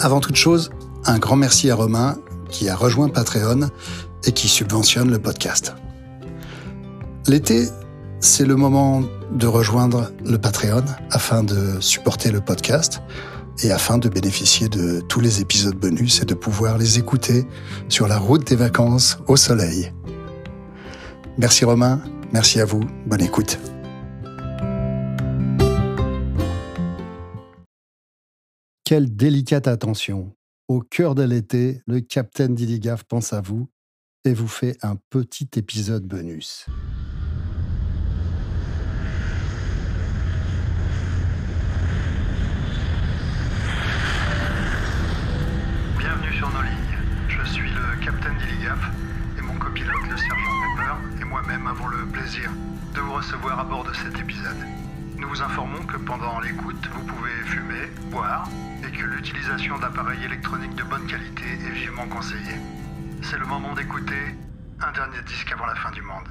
Avant toute chose, un grand merci à Romain qui a rejoint Patreon et qui subventionne le podcast. L'été, c'est le moment de rejoindre le Patreon afin de supporter le podcast et afin de bénéficier de tous les épisodes bonus et de pouvoir les écouter sur la route des vacances au soleil. Merci Romain, merci à vous, bonne écoute. Quelle délicate attention. Au cœur de l'été, le capitaine Diligaf pense à vous et vous fait un petit épisode bonus. Bienvenue sur nos lignes. Je suis le capitaine Diligaf et mon copilote, le sergent Pepper, et moi-même avons le plaisir de vous recevoir à bord de cet épisode. Nous vous informons que pendant l'écoute, vous pouvez fumer, boire et que l'utilisation d'appareils électroniques de bonne qualité est vivement conseillée. C'est le moment d'écouter un dernier disque avant la fin du monde.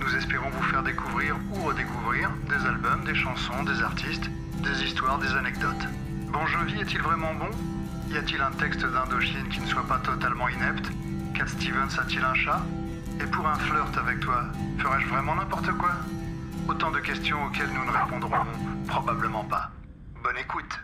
Nous espérons vous faire découvrir ou redécouvrir des albums, des chansons, des artistes, des histoires, des anecdotes. Bon Jovi est-il vraiment bon? Y a-t-il un texte d'Indochine qui ne soit pas totalement inepte? Cat Stevens a-t-il un chat? Et pour un flirt avec toi, ferais-je vraiment n'importe quoi? Autant de questions auxquelles nous ne répondrons probablement pas. Bonne écoute.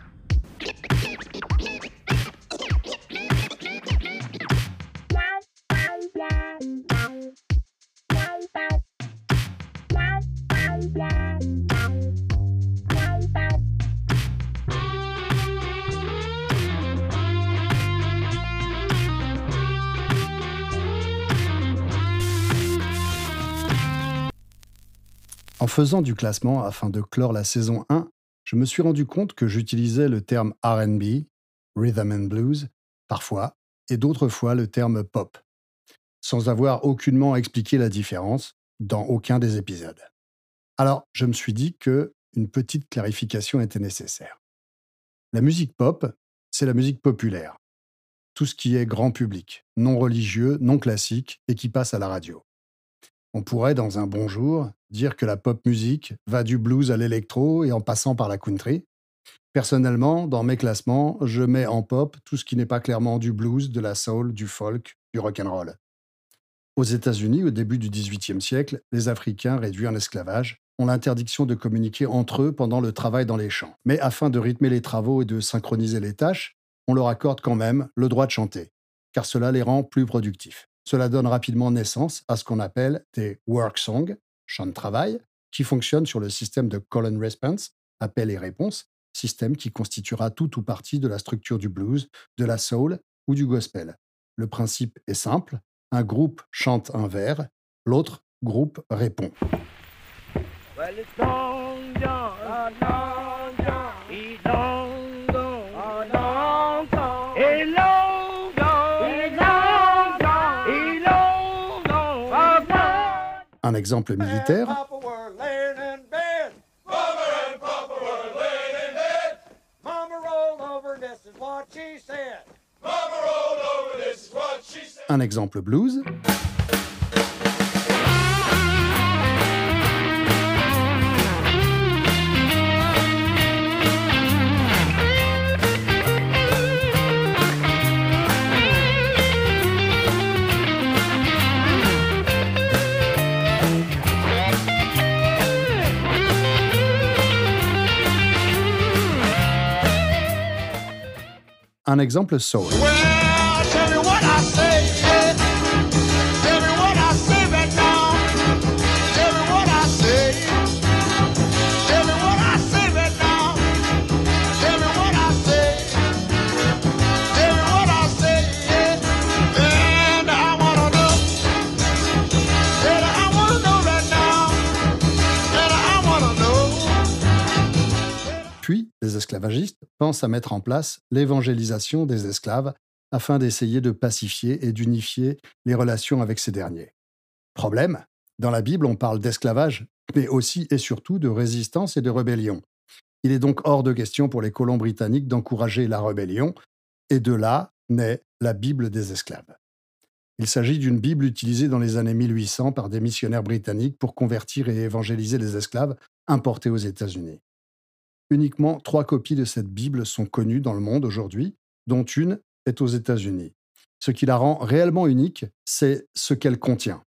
En faisant du classement afin de clore la saison 1, je me suis rendu compte que j'utilisais le terme RB, Rhythm and Blues, parfois, et d'autres fois le terme pop, sans avoir aucunement expliqué la différence dans aucun des épisodes. Alors, je me suis dit que une petite clarification était nécessaire. La musique pop, c'est la musique populaire. Tout ce qui est grand public, non religieux, non classique et qui passe à la radio. On pourrait, dans un bon jour, dire que la pop musique va du blues à l'électro et en passant par la country. Personnellement, dans mes classements, je mets en pop tout ce qui n'est pas clairement du blues, de la soul, du folk, du rock and roll. Aux États-Unis, au début du XVIIIe siècle, les Africains réduits en esclavage ont l'interdiction de communiquer entre eux pendant le travail dans les champs. Mais afin de rythmer les travaux et de synchroniser les tâches, on leur accorde quand même le droit de chanter, car cela les rend plus productifs. Cela donne rapidement naissance à ce qu'on appelle des work songs, chants de travail, qui fonctionnent sur le système de call and response, appel et réponse, système qui constituera tout ou partie de la structure du blues, de la soul ou du gospel. Le principe est simple, un groupe chante un vers, l'autre groupe répond. She said. un exemple blues, un exemple soul. Well, esclavagistes pensent à mettre en place l'évangélisation des esclaves afin d'essayer de pacifier et d'unifier les relations avec ces derniers. Problème, dans la Bible, on parle d'esclavage, mais aussi et surtout de résistance et de rébellion. Il est donc hors de question pour les colons britanniques d'encourager la rébellion, et de là naît la Bible des esclaves. Il s'agit d'une Bible utilisée dans les années 1800 par des missionnaires britanniques pour convertir et évangéliser les esclaves importés aux États-Unis. Uniquement trois copies de cette Bible sont connues dans le monde aujourd'hui, dont une est aux États-Unis. Ce qui la rend réellement unique, c'est ce qu'elle contient.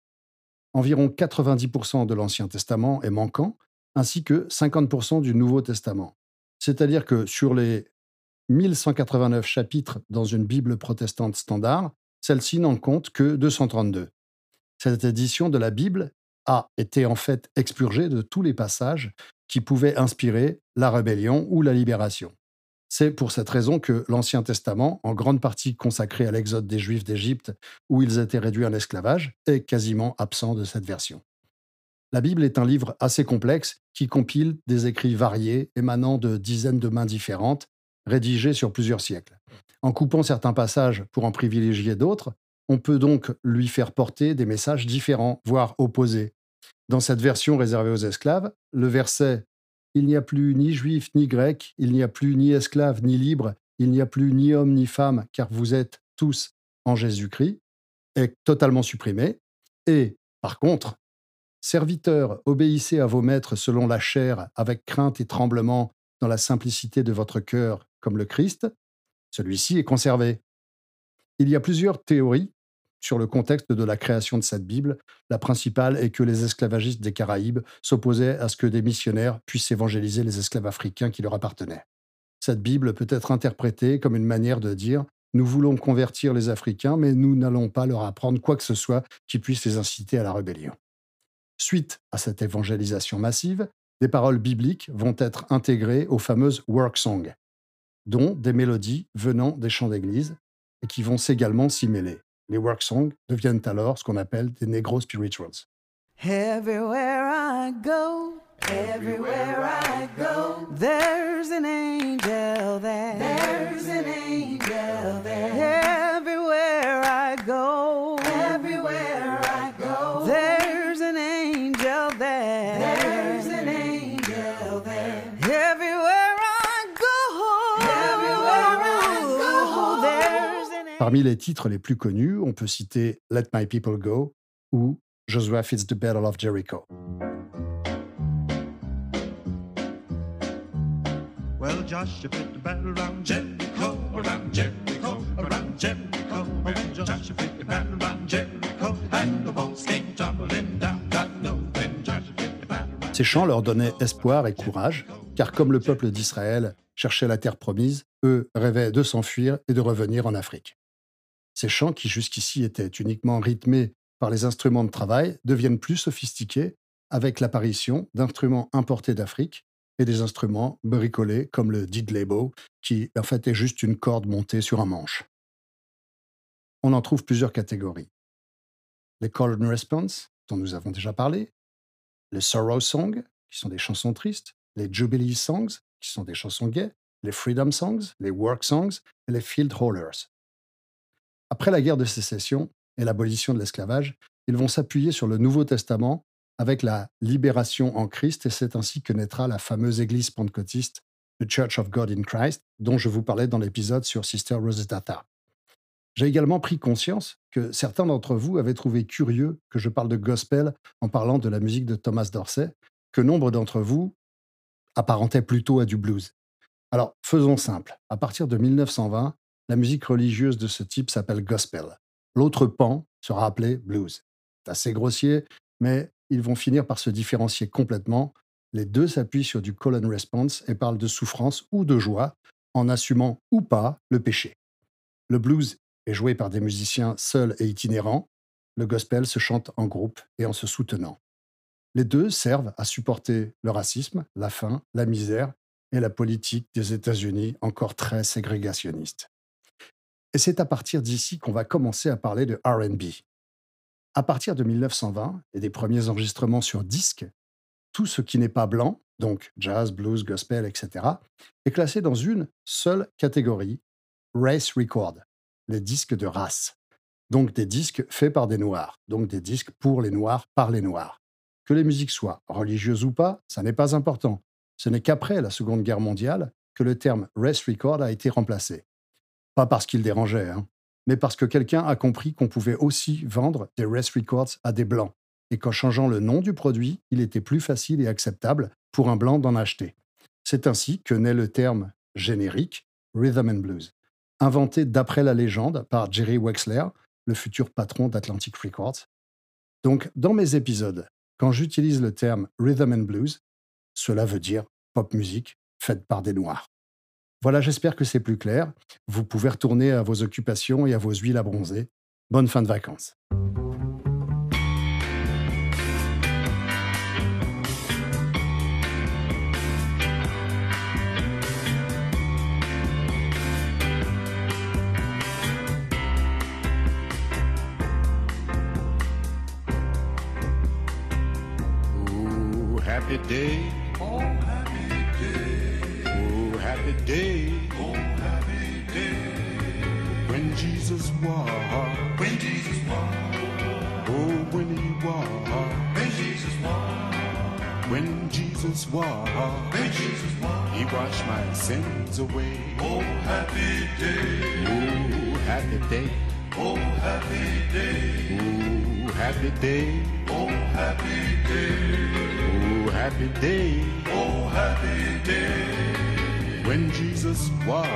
Environ 90% de l'Ancien Testament est manquant, ainsi que 50% du Nouveau Testament. C'est-à-dire que sur les 1189 chapitres dans une Bible protestante standard, celle-ci n'en compte que 232. Cette édition de la Bible a été en fait expurgée de tous les passages qui pouvaient inspirer la rébellion ou la libération. C'est pour cette raison que l'Ancien Testament, en grande partie consacré à l'exode des Juifs d'Égypte, où ils étaient réduits en esclavage, est quasiment absent de cette version. La Bible est un livre assez complexe qui compile des écrits variés émanant de dizaines de mains différentes, rédigés sur plusieurs siècles. En coupant certains passages pour en privilégier d'autres, on peut donc lui faire porter des messages différents, voire opposés. Dans cette version réservée aux esclaves, le verset il n'y a plus ni juif ni grec, il n'y a plus ni esclave ni libre, il n'y a plus ni homme ni femme, car vous êtes tous en Jésus-Christ, est totalement supprimé. Et, par contre, Serviteurs, obéissez à vos maîtres selon la chair, avec crainte et tremblement, dans la simplicité de votre cœur, comme le Christ, celui-ci est conservé. Il y a plusieurs théories sur le contexte de la création de cette Bible. La principale est que les esclavagistes des Caraïbes s'opposaient à ce que des missionnaires puissent évangéliser les esclaves africains qui leur appartenaient. Cette Bible peut être interprétée comme une manière de dire nous voulons convertir les Africains, mais nous n'allons pas leur apprendre quoi que ce soit qui puisse les inciter à la rébellion. Suite à cette évangélisation massive, des paroles bibliques vont être intégrées aux fameuses work songs, dont des mélodies venant des chants d'église et qui vont également s'y mêler. Les work songs deviennent alors ce qu'on appelle des negro spirituals. Everywhere I go, everywhere I go, there's an angel there. There's an angel there. Parmi les titres les plus connus, on peut citer Let My People Go ou Joshua Fits the Battle of Jericho. Well, Joshua fit the battle around Jericho, around Jericho, around Jericho. And Joshua fit the battle around Jericho, and the walls came tumbling down. God knows when Joshua fit the battle around Ces chants leur donnaient espoir et courage, car comme le peuple d'Israël cherchait la terre promise, eux rêvaient de s'enfuir et de revenir en Afrique. Ces chants, qui jusqu'ici étaient uniquement rythmés par les instruments de travail, deviennent plus sophistiqués avec l'apparition d'instruments importés d'Afrique et des instruments bricolés comme le didlebo, qui en fait est juste une corde montée sur un manche. On en trouve plusieurs catégories. Les call and response, dont nous avons déjà parlé, les sorrow songs, qui sont des chansons tristes, les jubilee songs, qui sont des chansons gaies, les freedom songs, les work songs et les field holders. Après la guerre de sécession et l'abolition de l'esclavage, ils vont s'appuyer sur le Nouveau Testament avec la libération en Christ et c'est ainsi que naîtra la fameuse église pentecôtiste, The Church of God in Christ, dont je vous parlais dans l'épisode sur Sister Rosetta. J'ai également pris conscience que certains d'entre vous avaient trouvé curieux que je parle de gospel en parlant de la musique de Thomas Dorsey, que nombre d'entre vous apparentaient plutôt à du blues. Alors, faisons simple. À partir de 1920, la musique religieuse de ce type s'appelle gospel. L'autre pan sera appelé blues. C'est assez grossier, mais ils vont finir par se différencier complètement. Les deux s'appuient sur du call and response et parlent de souffrance ou de joie, en assumant ou pas le péché. Le blues est joué par des musiciens seuls et itinérants. Le gospel se chante en groupe et en se soutenant. Les deux servent à supporter le racisme, la faim, la misère et la politique des États-Unis encore très ségrégationniste. Et c'est à partir d'ici qu'on va commencer à parler de RB. À partir de 1920 et des premiers enregistrements sur disque, tout ce qui n'est pas blanc, donc jazz, blues, gospel, etc., est classé dans une seule catégorie, race record, les disques de race. Donc des disques faits par des noirs, donc des disques pour les noirs, par les noirs. Que les musiques soient religieuses ou pas, ça n'est pas important. Ce n'est qu'après la Seconde Guerre mondiale que le terme race record a été remplacé. Pas parce qu'il dérangeait, hein, mais parce que quelqu'un a compris qu'on pouvait aussi vendre des race records à des blancs, et qu'en changeant le nom du produit, il était plus facile et acceptable pour un blanc d'en acheter. C'est ainsi que naît le terme générique Rhythm and Blues. inventé d'après la légende par Jerry Wexler, le futur patron d'Atlantic Records. Donc, dans mes épisodes, quand j'utilise le terme rhythm and blues, cela veut dire pop musique faite par des noirs. Voilà, j'espère que c'est plus clair. Vous pouvez retourner à vos occupations et à vos huiles à bronzer. Bonne fin de vacances. Day. Happy day. Oh, happy day. When Jesus walked. When Jesus walked. Oh, when he walked. When Jesus walked. When Jesus walked. When Jesus walked. He washed my sins away. Oh, happy day. Oh, happy day. Oh, happy day. Oh, happy day. Oh, happy day. Oh, happy day. Oh, happy day. When Jesus walked.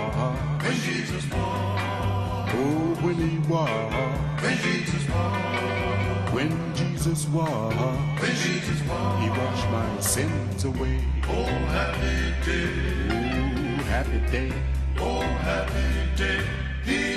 When Jesus walked. Oh, when he walked. When Jesus walked. When Jesus walked. When Jesus walked. He washed my sins away. Oh, happy day. Oh, happy day. Oh, happy day. He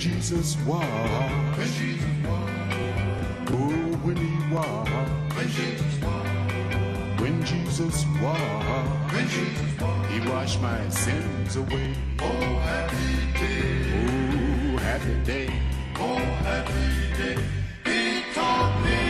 Jesus walked. When Jesus walked. Oh, when he walked. When Jesus walked. When Jesus walked. When Jesus walked. He washed my sins away. Oh, happy day. Oh, happy day. Oh, happy day. He taught me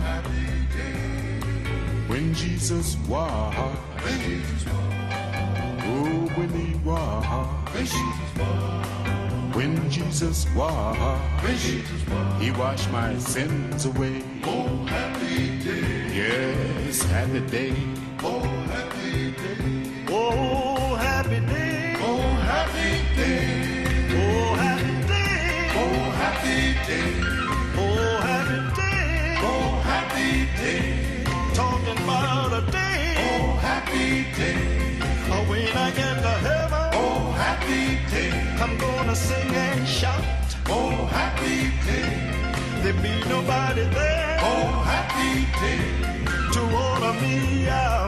When Jesus walked. When Jesus walked. Oh, when he walked. When Jesus walked. When Jesus walked. When Jesus walked. He washed my sins away. Oh, happy day. Yes, happy day. Oh, happy day. Oh, happy day. Oh, happy day. Oh, happy day. Oh, happy day. Day. Oh, when I get to heaven. Oh, happy day. I'm gonna sing and shout. Oh, happy day. There'll be nobody there. Oh, happy day. To order me out.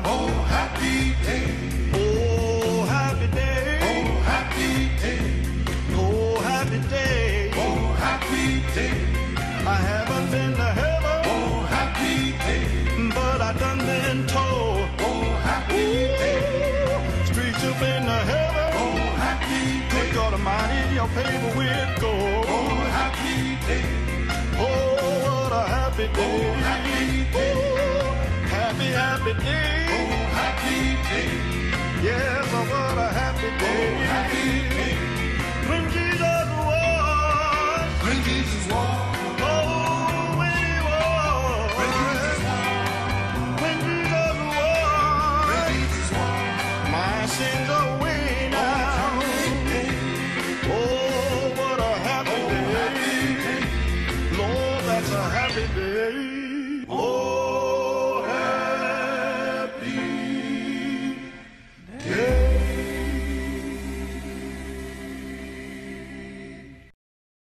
Day. Almighty, your paper with gold. Oh, happy day. Oh, what a happy day. Oh, happy day. Oh, happy, happy day. Oh, happy day. Yes, oh, I was.